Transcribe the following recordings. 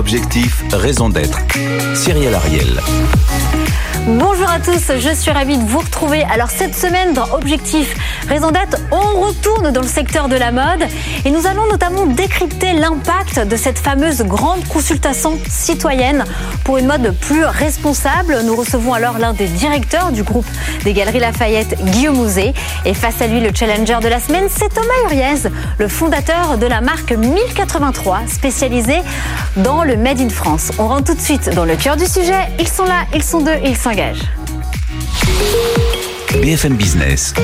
Objectif, raison d'être. Cyril Ariel. Bonjour à tous, je suis ravie de vous retrouver. Alors cette semaine dans Objectif Raison d'être, on retourne dans le secteur de la mode et nous allons notamment décrypter l'impact de cette fameuse grande consultation citoyenne pour une mode plus responsable. Nous recevons alors l'un des directeurs du groupe des Galeries Lafayette, Guillaume Mouzet. Et face à lui, le challenger de la semaine, c'est Thomas Uriez, le fondateur de la marque 1083, spécialisée dans le Made in France. On rentre tout de suite dans le cœur du sujet. Ils sont là, ils sont deux, ils BFM Business.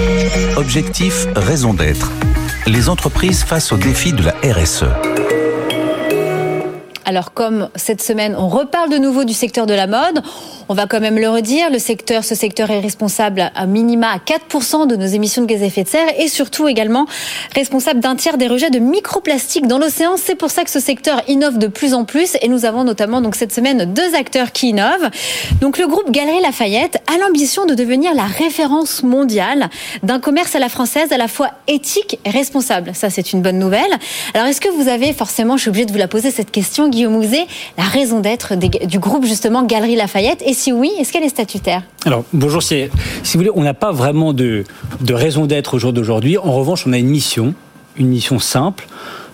Objectif, raison d'être. Les entreprises face aux défis de la RSE. Alors comme cette semaine, on reparle de nouveau du secteur de la mode, on va quand même le redire, le secteur, ce secteur est responsable à minima à 4% de nos émissions de gaz à effet de serre et surtout également responsable d'un tiers des rejets de microplastiques dans l'océan. C'est pour ça que ce secteur innove de plus en plus et nous avons notamment donc cette semaine deux acteurs qui innovent. Donc le groupe Galerie Lafayette a l'ambition de devenir la référence mondiale d'un commerce à la française à la fois éthique et responsable. Ça c'est une bonne nouvelle. Alors est-ce que vous avez forcément, je suis obligée de vous la poser cette question, Guillaume Mouzet, la raison d'être du groupe justement Galerie Lafayette et si oui, est-ce qu'elle est statutaire Alors, bonjour, si vous voulez, on n'a pas vraiment de, raison d'être au jour d'aujourd'hui. En revanche, on a une mission, une mission simple.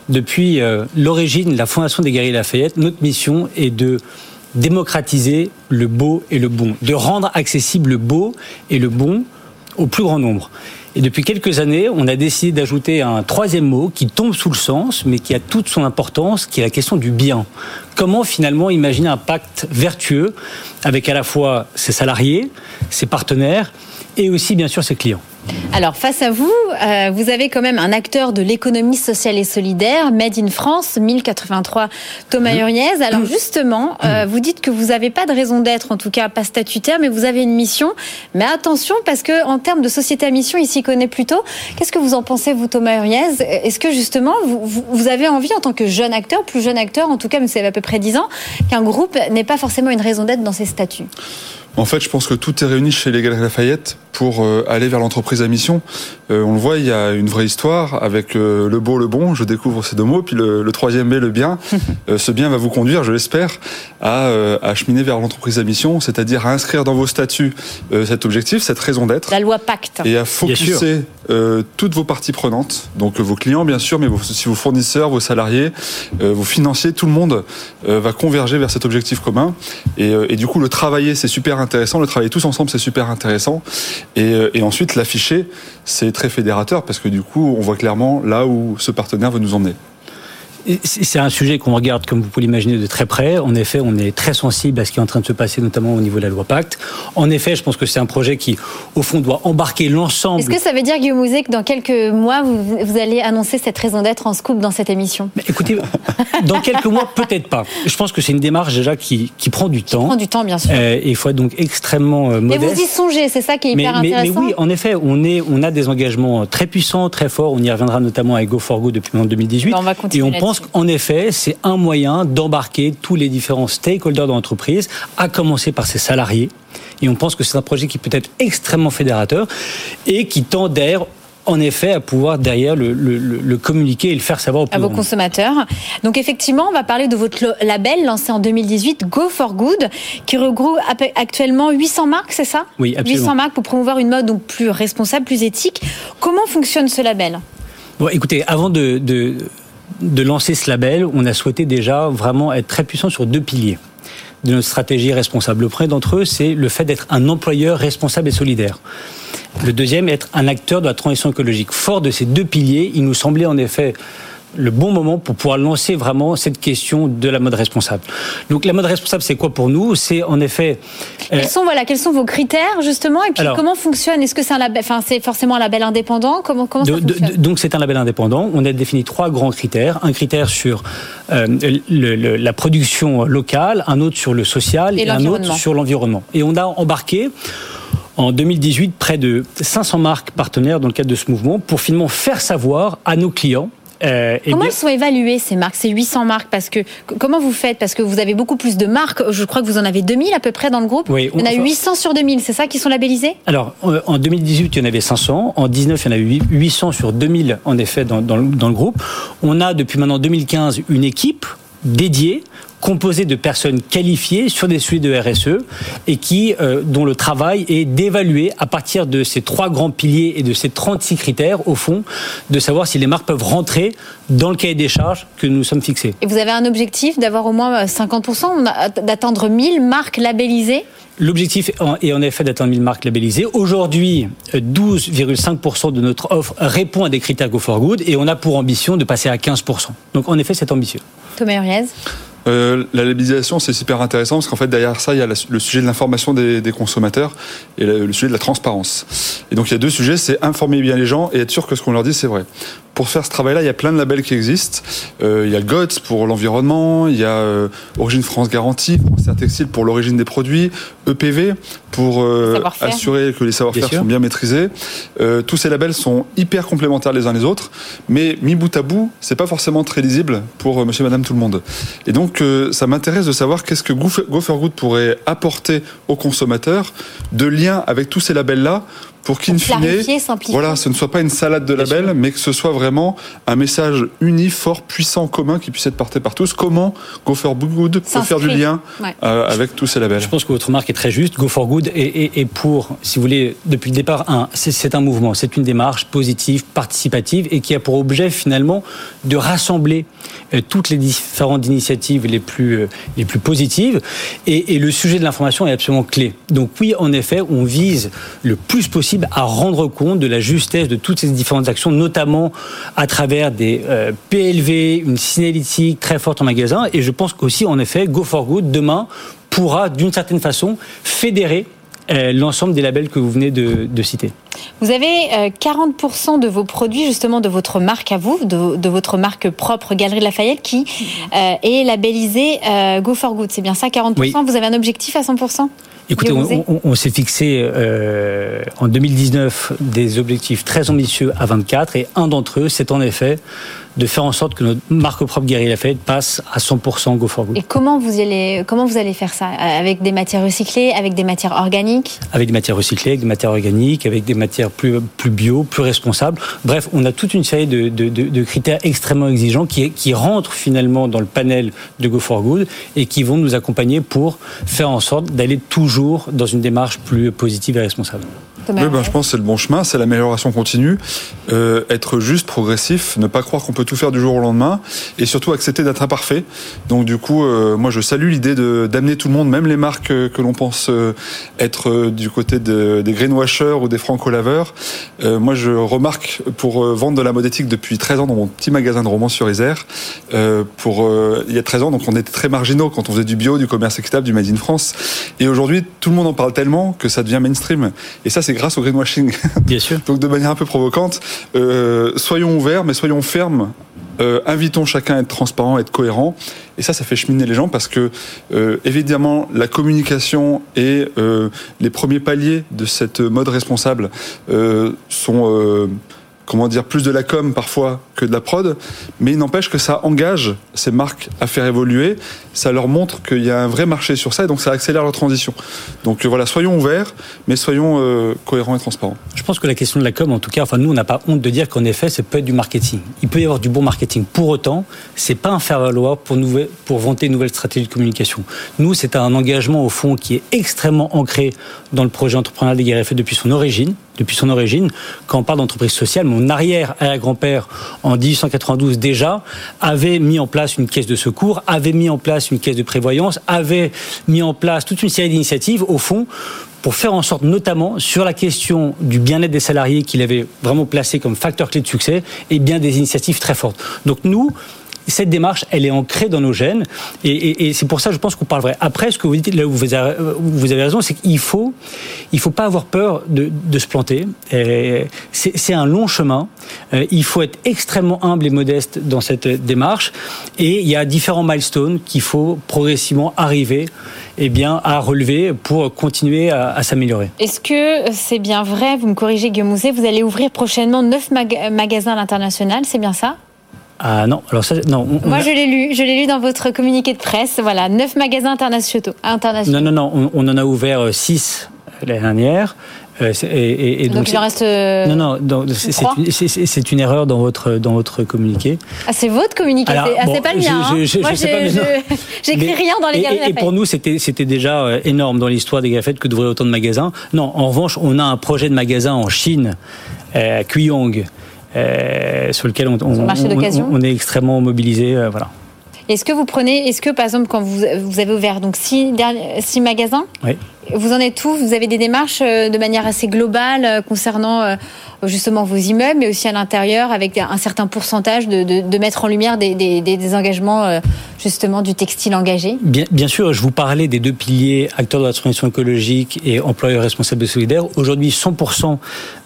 Depuis euh, l'origine, la fondation des Guerriers Lafayette, notre mission est de démocratiser le beau et le bon, de rendre accessible le beau et le bon au plus grand nombre. Et depuis quelques années, on a décidé d'ajouter un troisième mot qui tombe sous le sens, mais qui a toute son importance, qui est la question du bien. Comment finalement imaginer un pacte vertueux avec à la fois ses salariés, ses partenaires et aussi bien sûr ses clients? Alors face à vous, euh, vous avez quand même un acteur de l'économie sociale et solidaire, Made in France, 1083 Thomas mmh. Uriez. Alors mmh. justement, euh, mmh. vous dites que vous n'avez pas de raison d'être, en tout cas pas statutaire, mais vous avez une mission. Mais attention, parce que en termes de société à mission, il s'y connaît plutôt. Qu'est-ce que vous en pensez, vous, Thomas Uriez Est-ce que justement, vous, vous, avez envie, en tant que jeune acteur, plus jeune acteur, en tout cas, mais c'est à peu près 10 ans, qu'un groupe n'ait pas forcément une raison d'être dans ses statuts? En fait, je pense que tout est réuni chez les Galeries Lafayette pour euh, aller vers l'entreprise à mission. Euh, on le voit, il y a une vraie histoire avec euh, le beau, le bon. Je découvre ces deux mots. Puis le, troisième B, le bien. ce bien va vous conduire, je l'espère, à, à cheminer vers l'entreprise à mission, c'est-à-dire à inscrire dans vos statuts cet objectif, cette raison d'être. La loi Pacte. Et à focuser toutes vos parties prenantes, donc vos clients bien sûr, mais aussi vos fournisseurs, vos salariés, vos financiers, tout le monde va converger vers cet objectif commun. Et, et du coup, le travailler, c'est super intéressant. Le travailler tous ensemble, c'est super intéressant. Et, euh, et ensuite, l'afficher, c'est très fédérateur parce que du coup, on voit clairement là où ce partenaire veut nous emmener. C'est un sujet qu'on regarde, comme vous pouvez l'imaginer, de très près. En effet, on est très sensible à ce qui est en train de se passer, notamment au niveau de la loi Pacte. En effet, je pense que c'est un projet qui, au fond, doit embarquer l'ensemble. Est-ce que ça veut dire, Guillaume Mouzet, que dans quelques mois, vous, vous, allez annoncer cette raison d'être en scoop dans cette émission? Écoutez, dans quelques mois, peut-être pas. Je pense que c'est une démarche déjà qui, qui prend du temps. Qui prend du temps, bien sûr. Euh, et il faut être donc extrêmement euh, modeste. Mais vous y songez, c'est ça qui est hyper intéressant. Mais, oui, en effet, on, est, on a des engagements très puissants, très forts. On y reviendra notamment avec Go for Go depuis 2018. On va et on pense qu'en effet, c'est un moyen d'embarquer tous les différents stakeholders de l'entreprise, à commencer par ses salariés. Et on pense que c'est un projet qui peut être extrêmement fédérateur et qui tend d'ailleurs en effet à pouvoir derrière le, communiquer et le faire savoir à vos consommateurs. Donc effectivement, on va parler de votre label lancé en 2018, Go for Good, qui regroupe actuellement 800 marques, c'est ça? Oui, absolument. 800 marques pour promouvoir une mode donc plus responsable, plus éthique. Comment fonctionne ce label? Bon, écoutez, avant de, de lancer ce label, on a souhaité déjà vraiment être très puissant sur deux piliers de notre stratégie responsable. Le premier d'entre eux, c'est le fait d'être un employeur responsable et solidaire. Le deuxième, être un acteur de la transition écologique. Fort de ces deux piliers, il nous semblait en effet le bon moment pour pouvoir lancer vraiment cette question de la mode responsable. Donc la mode responsable, c'est quoi pour nous? C'est en effet. Euh, quels sont voilà, quels sont vos critères justement? Et puis comment fonctionne? Est-ce que c'est un label Enfin, c'est forcément un label indépendant? Comment comment ça fonctionne? Donc c'est un label indépendant. On a défini trois grands critères. Un critère sur euh, le, la production locale, un autre sur le social et, et un autre sur l'environnement. Et on a embarqué en 2018 près de 500 marques partenaires dans le cadre de ce mouvement pour finalement faire savoir à nos clients euh, comment elles sont évaluées ces marques, ces 800 marques? Parce que comment vous faites? Parce que vous avez beaucoup plus de marques. Je crois que vous en avez 2000 à peu près dans le groupe. Oui, on, il y en a 800 sur 2000. C'est ça qui sont labellisés? Alors euh, en 2018, il y en avait 500. En 19, il y en avait 800 sur 2000 en effet dans, dans, dans le groupe. On a depuis maintenant 2015 une équipe dédiée composé de personnes qualifiées sur des sujets de RSE et qui, euh, dont le travail est d'évaluer à partir de ces trois grands piliers et de ces 36 critères, au fond, de savoir si les marques peuvent rentrer dans le cahier des charges que nous sommes fixés. Et vous avez un objectif d'avoir au moins 50%, d'atteindre 1000 marques labellisées? L'objectif est en effet d'atteindre 1000 marques labellisées. Aujourd'hui, 12,5% de notre offre répond à des critères Go for Good et on a pour ambition de passer à 15%. Donc en effet, c'est ambitieux. Thomas Uriez euh, la labellisation, c'est super intéressant parce qu'en fait, derrière ça, il y a le sujet de l'information des, consommateurs et le, sujet de la transparence. Et donc, il y a deux sujets c'est informer bien les gens et être sûr que ce qu'on leur dit, c'est vrai. Pour faire ce travail-là, il y a plein de labels qui existent. Euh, il y a GOTS pour l'environnement, il y a euh, Origine France Garantie, Français Textile pour l'origine des produits, EPV pour euh, assurer que les savoir-faire sont bien maîtrisés. Euh, tous ces labels sont hyper complémentaires les uns les autres, mais mis bout à bout, c'est pas forcément très lisible pour euh, monsieur, madame, tout le monde. Et donc, ça m'intéresse de savoir qu'est-ce que Go for Good pourrait apporter aux consommateurs de lien avec tous ces labels-là pour qu'in fine, voilà, ce ne soit pas une salade de labels, mais que ce soit vraiment un message uni, fort, puissant, commun, qui puisse être porté par tous. Comment Go for Good peut faire du lien euh, avec tous ces labels? Je pense que votre marque est très juste. Go for Good est, pour, si vous voulez, depuis le départ, un, c'est un mouvement, c'est une démarche positive, participative, et qui a pour objet finalement de rassembler euh, toutes les différentes initiatives les plus, euh, les plus positives. Et, et le sujet de l'information est absolument clé. Donc oui, en effet, on vise le plus possible à rendre compte de la justesse de toutes ces différentes actions, notamment à travers des euh, PLV, une signalétique très forte en magasin. Et je pense qu'aussi, en effet, Go for Good, demain, pourra, d'une certaine façon, fédérer euh, l'ensemble des labels que vous venez de, citer. Vous avez 40% euh, de vos produits, justement, de votre marque à vous, de, votre marque propre Galerie Lafayette, qui est labellisée Go for Good. C'est bien ça, 40% Vous avez un objectif à 100% Écoutez, on, s'est fixé euh, en 2019 des objectifs très ambitieux à 24 et un d'entre eux, c'est en effet de faire en sorte que notre marque propre Guerrier Lafayette passe à 100% Go for Good. Et comment vous allez, comment vous allez faire ça? Avec des matières recyclées, avec des matières organiques? Avec des matières recyclées, avec des matières organiques, avec des matières plus, plus bio, plus responsables. Bref, on a toute une série de, de, de, critères extrêmement exigeants qui, qui rentrent finalement dans le panel de Go for Good et qui vont nous accompagner pour faire en sorte d'aller toujours dans une démarche plus positive et responsable. Oui, ben, je pense que c'est le bon chemin, c'est l'amélioration continue, euh, être juste, progressif, ne pas croire qu'on peut tout faire du jour au lendemain, et surtout accepter d'être imparfait. Donc du coup, euh, moi je salue l'idée d'amener tout le monde, même les marques euh, que l'on pense être du côté de, des greenwashers ou des franco-laveurs. moi je remarque pour vendre de la mode éthique depuis 13 ans dans mon petit magasin de romans sur Isère, pour il y a 13 ans, donc on était très marginaux quand on faisait du bio, du commerce équitable, du Made in France, et aujourd'hui tout le monde en parle tellement que ça devient mainstream. Et ça c'est grâce au greenwashing. Bien sûr. Donc de manière un peu provocante, euh, soyons ouverts, mais soyons fermes. Euh, invitons chacun à être transparent, à être cohérent. Et ça, ça fait cheminer les gens parce que, euh, évidemment, la communication et les premiers paliers de cette mode responsable sont comment dire, plus de la com parfois que de la prod, mais il n'empêche que ça engage ces marques à faire évoluer, ça leur montre qu'il y a un vrai marché sur ça, et donc ça accélère leur transition. Donc euh, voilà, soyons ouverts, mais soyons euh, cohérents et transparents. Je pense que la question de la com, en tout cas, enfin nous, on n'a pas honte de dire qu'en effet, c'est peut être du marketing. Il peut y avoir du bon marketing. Pour autant, c'est pas un faire-valoir pour, pour vanter une nouvelle stratégie de communication. Nous, c'est un engagement au fond qui est extrêmement ancré dans le projet entrepreneurial des guerres depuis son origine depuis son origine. Quand on parle d'entreprise sociale, mon arrière-grand-père, 1892 déjà, avait mis en place une caisse de secours, avait mis en place une caisse de prévoyance, avait mis en place toute une série d'initiatives, au fond, pour faire en sorte, notamment sur la question du bien-être des salariés qu'il avait vraiment placé comme facteur clé de succès, et bien des initiatives très fortes. Donc nous, cette démarche, elle est ancrée dans nos gènes, et, c'est pour ça, je pense qu'on parle vrai. Après, ce que vous dites, là où vous avez, raison, c'est qu'il faut, il faut pas avoir peur de, se planter. C'est un long chemin. Euh, il faut être extrêmement humble et modeste dans cette démarche, et il y a différents milestones qu'il faut progressivement arriver eh bien, à relever pour continuer à, s'améliorer. Est-ce que c'est bien vrai, vous me corrigez Guillaume Mouzet, vous allez ouvrir prochainement neuf magasins à l'international, c'est bien ça? Ah non, alors ça, non. Moi, je l'ai lu, je l'ai lu dans votre communiqué de presse. Voilà, neuf magasins internationaux. Non, non, non, on, en a ouvert euh, six l'année dernière. Euh, et, donc, il en reste. Euh, non, non, c'est une, erreur dans votre, dans votre communiqué. Ah, c'est votre communiqué, ah, c'est pas le mien. Hein. j'écris rien dans les galeries. Et, pour nous, c'était déjà énorme dans l'histoire des Galeries que d'ouvrir autant de magasins. Non, en revanche, on a un projet de magasin en Chine, à Kuyong, sur lequel on, on, est extrêmement mobilisé. voilà. Est-ce que vous prenez, est-ce que par exemple quand vous, vous avez ouvert donc six, six magasins, oui. vous en êtes où? Vous avez des démarches de manière assez globale concernant justement vos immeubles, mais aussi à l'intérieur avec un certain pourcentage de, de, mettre en lumière des, des, engagements euh, justement du textile engagé bien, sûr, je vous parlais des deux piliers, acteurs de la transition écologique et employeurs responsables et solidaires. Aujourd'hui, 100%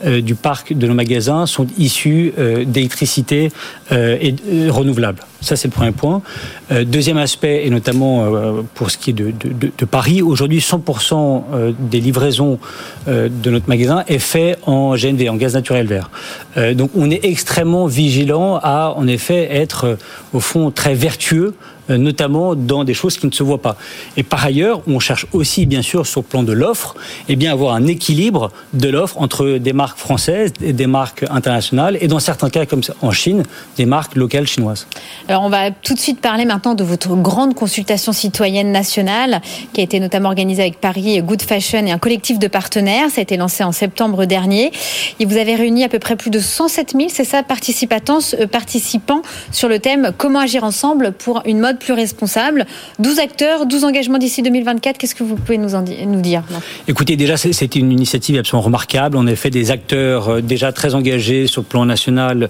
euh, du parc de nos magasins sont issus euh, d'électricité et renouvelables. Ça, c'est le premier point. deuxième aspect, et notamment pour ce qui est de, de, Paris, aujourd'hui, 100% des livraisons de notre magasin est fait en GNV, en gaz naturel vert. Euh, donc on est extrêmement vigilant à en effet être euh, au fond très vertueux euh, notamment dans des choses qui ne se voient pas. Et par ailleurs, on cherche aussi, bien sûr, sur le plan de l'offre, eh bien avoir un équilibre de l'offre entre des marques françaises et des marques internationales, et dans certains cas, comme en Chine, des marques locales chinoises. Alors, on va tout de suite parler maintenant de votre grande consultation citoyenne nationale, qui a été notamment organisée avec Paris Good Fashion et un collectif de partenaires. Ça a été lancé en septembre dernier. Et vous avez réuni à peu près plus de 107 000, c'est ça, participants, euh, participants sur le thème Comment agir ensemble pour une mode plus responsable. 12 acteurs, 12 engagements d'ici 2024. Qu'est-ce que vous pouvez nous, en nous dire Écoutez, déjà, c'est une initiative absolument remarquable. On a fait des acteurs euh, déjà très engagés sur le plan national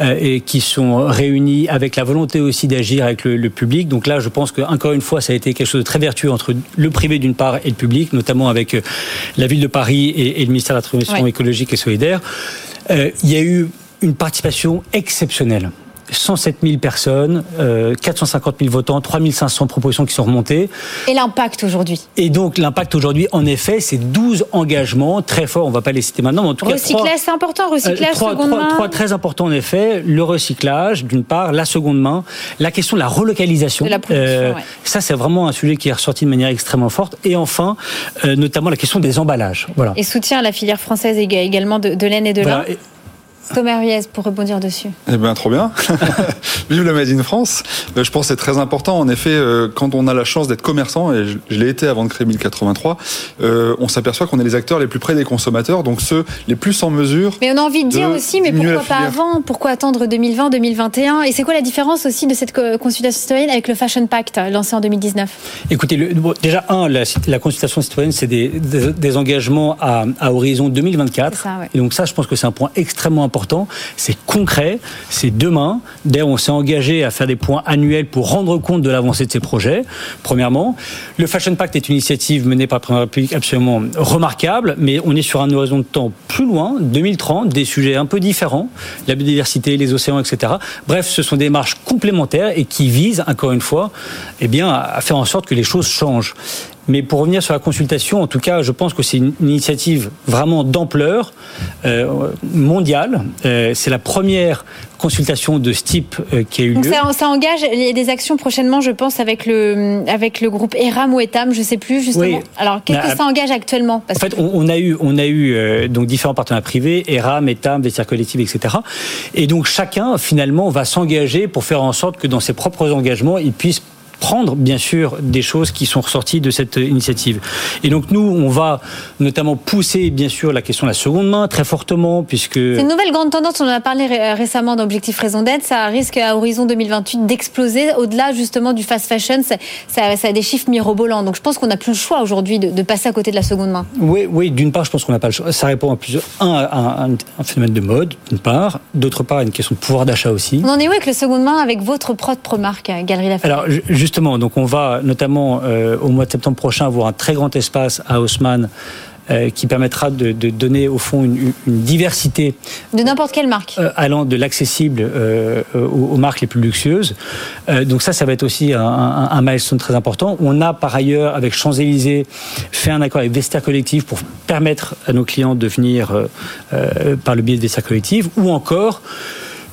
euh, et qui sont réunis avec la volonté aussi d'agir avec le, public. Donc là, je pense qu'encore une fois, ça a été quelque chose de très vertueux entre le privé d'une part et le public, notamment avec euh, la ville de Paris et, le ministère de la Transition écologique et solidaire. il y a eu une participation exceptionnelle. 107 000 personnes, 450 euh, 000 votants, 3 500 propositions qui sont remontées. Et l'impact aujourd'hui? Et donc l'impact aujourd'hui, en effet, c'est 12 engagements très forts. On ne va pas les citer maintenant, mais en tout recyclage, cas recyclage, c'est important. Recyclage, euh, seconde main. Trois très importants en effet. Le recyclage, d'une part, la seconde main, la question de la relocalisation. De la euh, Ça, c'est vraiment un sujet qui est ressorti de manière extrêmement forte. Et enfin, euh, notamment la question des emballages. Voilà. Et soutien à la filière française également de, de laine et de lin. Thomas Ruiz, pour rebondir dessus. Eh bien, trop bien. Vive la Made in France. Euh, je pense que c'est très important. En effet, euh, quand on a la chance d'être commerçant, et je, l'ai été avant de créer 1083, euh, on s'aperçoit qu'on est les acteurs les plus près des consommateurs, donc ceux les plus en mesure. Mais on a envie de, dire aussi, mais pourquoi pas avant? Pourquoi attendre 2020, 2021 Et c'est quoi la différence aussi de cette consultation citoyenne avec le Fashion Pact lancé en 2019 Écoutez, le, déjà, un, la, consultation citoyenne, c'est des, des, engagements à, à horizon 2024. Et donc ça, je pense que c'est un point extrêmement important c'est concret, c'est demain. D'ailleurs, on s'est engagé à faire des points annuels pour rendre compte de l'avancée de ces projets, premièrement. Le Fashion Pact est une initiative menée par la Première République absolument remarquable, mais on est sur un horizon de temps plus loin, 2030, des sujets un peu différents, la biodiversité, les océans, etc. Bref, ce sont des marches complémentaires et qui visent, encore une fois, eh à faire en sorte que les choses changent. Mais pour revenir sur la consultation, en tout cas, je pense que c'est une initiative vraiment d'ampleur euh, mondiale. Euh, c'est la première consultation de ce type euh, qui a eu lieu. Ça, ça, engage il y a des actions prochainement, je pense, avec le avec le groupe ERAM ou ETAM, je ne sais plus justement. Alors qu'est-ce que ça engage actuellement? En fait, on, a eu on a eu donc différents partenaires privés, ERAM, ETAM, vestiaires collectifs, etc. Et donc chacun finalement va s'engager pour faire en sorte que dans ses propres engagements, il puisse prendre bien sûr des choses qui sont ressorties de cette initiative. Et donc nous, on va notamment pousser bien sûr la question de la seconde main très fortement puisque... C'est une nouvelle grande tendance, on en a parlé récemment d'objectif raison d'être, ça risque à horizon 2028 d'exploser au-delà justement du fast fashion, ça, ça, a des chiffres mirobolants. Donc je pense qu'on n'a plus le choix aujourd'hui de, passer à côté de la seconde main. Oui, oui d'une part je pense qu'on n'a pas le choix. Ça répond à plusieurs... Un, à un, phénomène de mode, d'une part. D'autre part, à une question de pouvoir d'achat aussi. On en est où avec le seconde main avec votre propre marque, Galerie Lafayette? Alors justement, donc on va notamment euh, au mois de septembre prochain avoir un très grand espace à Haussmann euh, qui permettra de, donner au fond une, diversité. De n'importe quelle marque. Euh, allant de l'accessible aux, marques les plus luxueuses. donc ça, ça va être aussi un, un, milestone très important. On a par ailleurs, avec Champs-Élysées, fait un accord avec Vestiaire Collectif pour permettre à nos clients de venir par le biais de Vestiaire Collectif, ou encore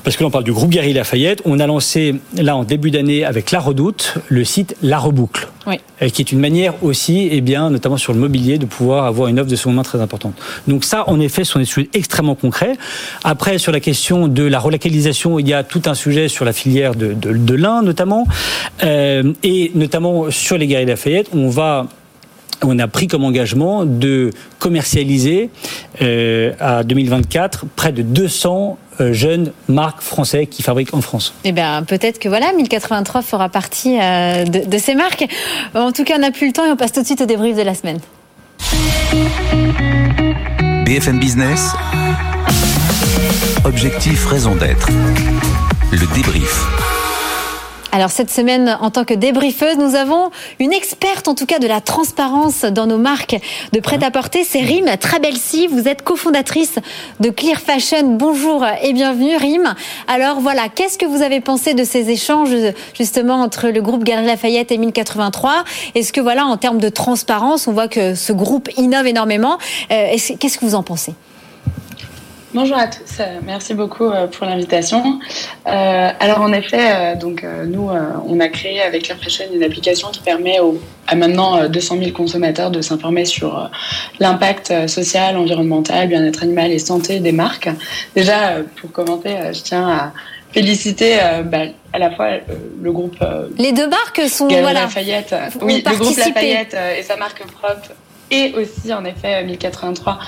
parce que là on parle du groupe Gary Lafayette, on a lancé là en début d'année avec La Redoute le site La Reboucle, oui. qui est une manière aussi, et eh bien, notamment sur le mobilier, de pouvoir avoir une offre de seconde main très importante. Donc ça, en effet, ce sont des sujets extrêmement concrets. Après, sur la question de la relocalisation, il y a tout un sujet sur la filière de, de, de lin notamment, euh, et notamment sur les Gary Lafayette, on va on a pris comme engagement de commercialiser euh, à 2024 près de 200 euh, jeunes marques françaises qui fabriquent en France. Eh bien, peut-être que voilà, 1083 fera partie euh, de, ces marques. En tout cas, on n'a plus le temps et on passe tout de suite au débrief de la semaine. BFM Business. Objectif, raison d'être. Le débrief. Alors cette semaine, en tant que débriefeuse, nous avons une experte en tout cas de la transparence dans nos marques de prêt-à-porter, c'est Rim Trabelsi. Vous êtes cofondatrice de Clear Fashion. Bonjour et bienvenue Rim. Alors voilà, qu'est-ce que vous avez pensé de ces échanges justement entre le groupe Galerie Lafayette et 1083 Est-ce que voilà, en termes de transparence, on voit que ce groupe innove énormément? Euh, qu'est-ce que vous en pensez? Bonjour à tous, merci beaucoup euh, pour l'invitation. Euh, alors en effet, euh, donc nous, on a créé avec Air Fashion une application qui permet à maintenant 200 000 consommateurs de s'informer sur l'impact social, environnemental, bien-être animal et santé des marques. Déjà, pour commenter, je tiens à féliciter bah, à la fois le groupe. Les deux marques sont voilà. Lafayette, oui, le groupe Lafayette et sa marque propre et aussi en effet 1083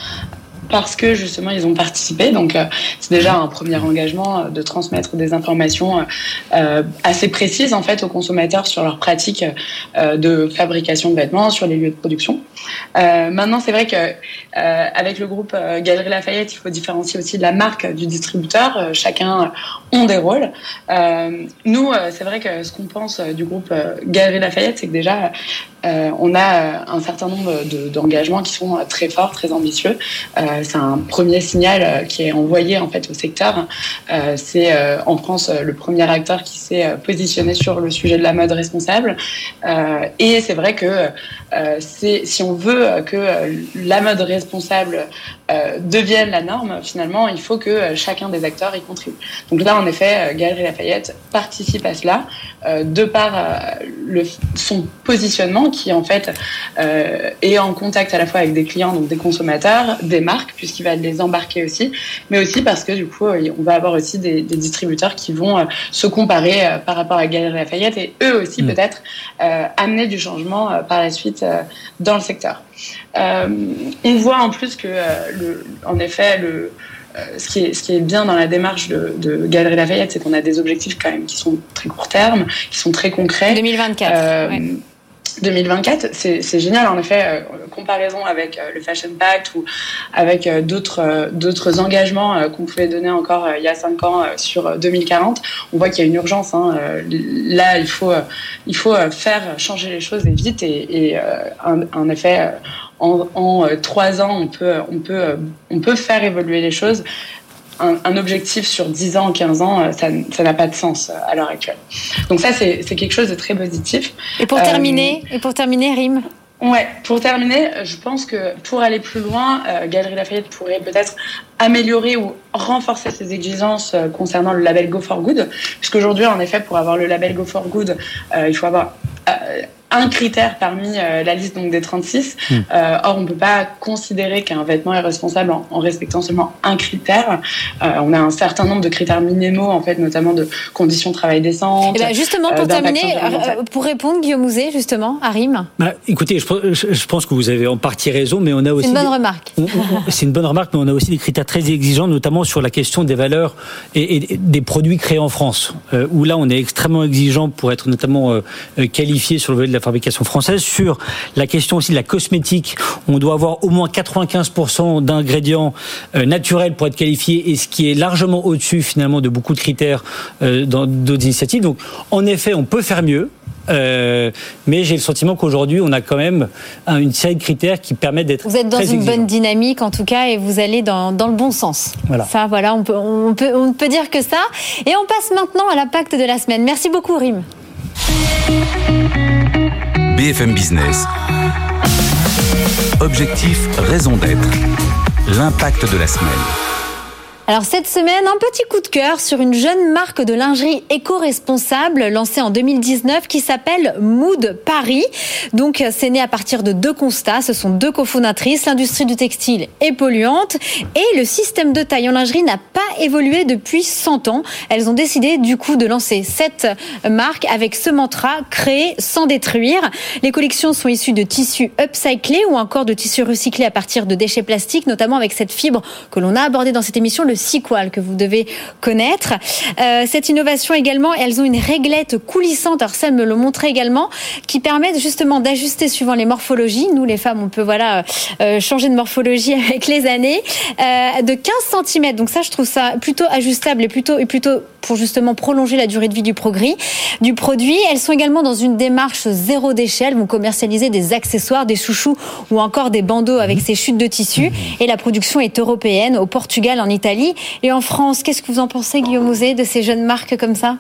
parce que justement ils ont participé. Donc euh, c'est déjà un premier engagement euh, de transmettre des informations euh, assez précises en fait aux consommateurs sur leurs pratiques de fabrication de vêtements, sur les lieux de production. maintenant c'est vrai que avec le groupe Galerie Lafayette, il faut différencier aussi de la marque du distributeur. chacun des rôles. nous c'est vrai que ce qu'on pense du groupe Galerie Lafayette, c'est que déjà on a un certain nombre d'engagements qui sont très forts, très ambitieux c'est un premier signal euh, qui est envoyé en fait au secteur. Euh, c'est euh, en France le premier acteur qui s'est positionné sur le sujet de la mode responsable. et c'est vrai que si on veut que la mode responsable devienne la norme, finalement, il faut que chacun des acteurs y contribue. Donc là, en effet, Galerie Lafayette participe à cela de par le, son positionnement qui en fait est en contact à la fois avec des clients, donc des consommateurs, des marques puisqu'il va les embarquer aussi, mais aussi parce que du coup, on va avoir aussi des, distributeurs qui vont euh, se comparer euh, par rapport à Galerie Lafayette et eux aussi mm. peut-être euh, amener du changement par la suite dans le secteur. on voit en plus que, le, en effet, le, ce qui, est, ce qui est bien dans la démarche de, de Galerie Lafayette, c'est qu'on a des objectifs quand même qui sont très court terme, qui sont très concrets. 2024. 2024, c'est génial en effet, euh, comparaison avec euh, le Fashion Pact ou avec euh, d'autres engagements qu'on pouvait donner encore il y a cinq ans sur 2040. On voit qu'il y a une urgence. Hein, là, il faut il faut faire changer les choses vite et, et en, effet. En, en, trois ans, on peut, on, peut, on peut faire évoluer les choses un, objectif sur 10 ans, 15 ans, euh, ça n'a pas de sens euh, à l'heure actuelle. Donc ça, c'est quelque chose de très positif. Et pour terminer, euh, et pour terminer, Rim Ouais, pour terminer, je pense que pour aller plus loin, Galerie Lafayette pourrait peut-être améliorer ou renforcer ses exigences concernant le label Go for Good, puisqu'aujourd'hui, en effet, pour avoir le label Go for Good, il faut avoir un critère parmi euh, la liste donc des 36. Hmm. Euh, or, on ne peut pas considérer qu'un vêtement est responsable en, respectant seulement un critère. Euh, on a un certain nombre de critères minimaux, en fait, notamment de conditions de travail décentes. Eh ben, justement, pour terminer, pour répondre, Guillaume Mouzet, justement, à Rime. Bah, écoutez, je, pense que vous avez en partie raison, mais on a aussi. C'est une bonne remarque. C'est une bonne remarque, mais on a aussi des critères très exigeants, notamment sur la question des valeurs et, des produits créés en France, où là, on est extrêmement exigeant pour être notamment qualifié sur le volet de la fabrication française. Sur la question aussi de la cosmétique, on doit avoir au moins 95% d'ingrédients euh, naturels pour être qualifié, et ce qui est largement au-dessus finalement de beaucoup de critères euh, dans d'autres initiatives. Donc, en effet, on peut faire mieux. Euh, mais j'ai le sentiment qu'aujourd'hui, on a quand même une série de critères qui permettent d'être. Vous êtes dans une bonne dynamique, en tout cas, et vous allez dans, dans le bon sens. Voilà. Ça, voilà, on peut, on peut, on peut dire que ça. Et on passe maintenant à l'impact de la semaine. Merci beaucoup, Rim. BFM Business. Objectif, raison d'être. L'impact de la semaine. Alors cette semaine, un petit coup de cœur sur une jeune marque de lingerie éco-responsable lancée en 2019 qui s'appelle Mood Paris. Donc c'est né à partir de deux constats. Ce sont deux cofondatrices. L'industrie du textile est polluante et le système de taille en lingerie n'a pas évolué depuis 100 ans. Elles ont décidé du coup de lancer cette marque avec ce mantra créer sans détruire. Les collections sont issues de tissus upcyclés ou encore de tissus recyclés à partir de déchets plastiques, notamment avec cette fibre que l'on a abordée dans cette émission, Sequal que vous devez connaître. Euh, cette innovation également, elles ont une réglette coulissante, alors me le montrait également, qui permet justement d'ajuster suivant les morphologies. Nous, les femmes, on peut voilà euh, changer de morphologie avec les années, euh, de 15 cm. Donc ça, je trouve ça plutôt ajustable et plutôt et plutôt pour justement prolonger la durée de vie du produit. Du produit, elles sont également dans une démarche zéro déchet. Elles vont commercialiser des accessoires, des chouchous ou encore des bandeaux avec ces chutes de tissu. Et la production est européenne, au Portugal, en Italie et en France. Qu'est-ce que vous en pensez, Guillaume Osé, de ces jeunes marques comme ça?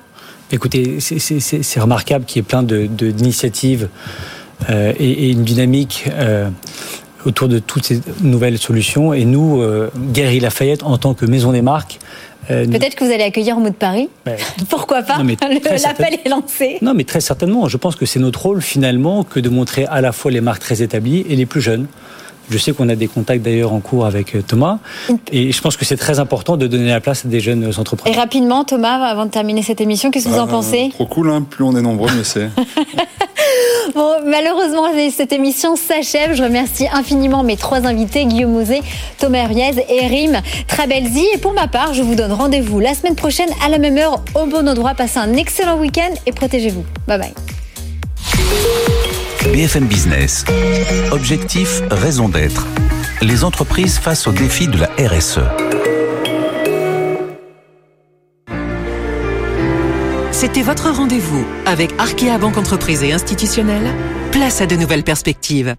Écoutez, c'est remarquable qu'il y ait plein d'initiatives de, euh, et, et, une dynamique. Euh, autour de toutes ces nouvelles solutions. Et nous, euh, Gary Lafayette, en tant que maison des marques, euh, Peut-être que vous allez accueillir au mot de Paris. Pourquoi pas L'appel est lancé. Non, mais très certainement. Je pense que c'est notre rôle finalement que de montrer à la fois les marques très établies et les plus jeunes. Je sais qu'on a des contacts d'ailleurs en cours avec euh, Thomas. Et je pense que c'est très important de donner la place à des jeunes entrepreneurs. Et rapidement, Thomas, avant de terminer cette émission, qu'est-ce que vous en bah, pensez Trop cool, hein plus on est nombreux, mieux c'est. Bon, malheureusement, cette émission s'achève. Je remercie infiniment mes trois invités, Guillaume Mouzet, Thomas Huriez et Rim Trabelzi. Et pour ma part, je vous donne rendez-vous la semaine prochaine à la même heure, au bon endroit. Passez un excellent week-end et protégez-vous. Bye bye. BFM Business. Objectif, raison d'être. Les entreprises face aux défis de la RSE. C'était votre rendez-vous avec Arkea Banque Entreprise et Institutionnelle. Place à de nouvelles perspectives.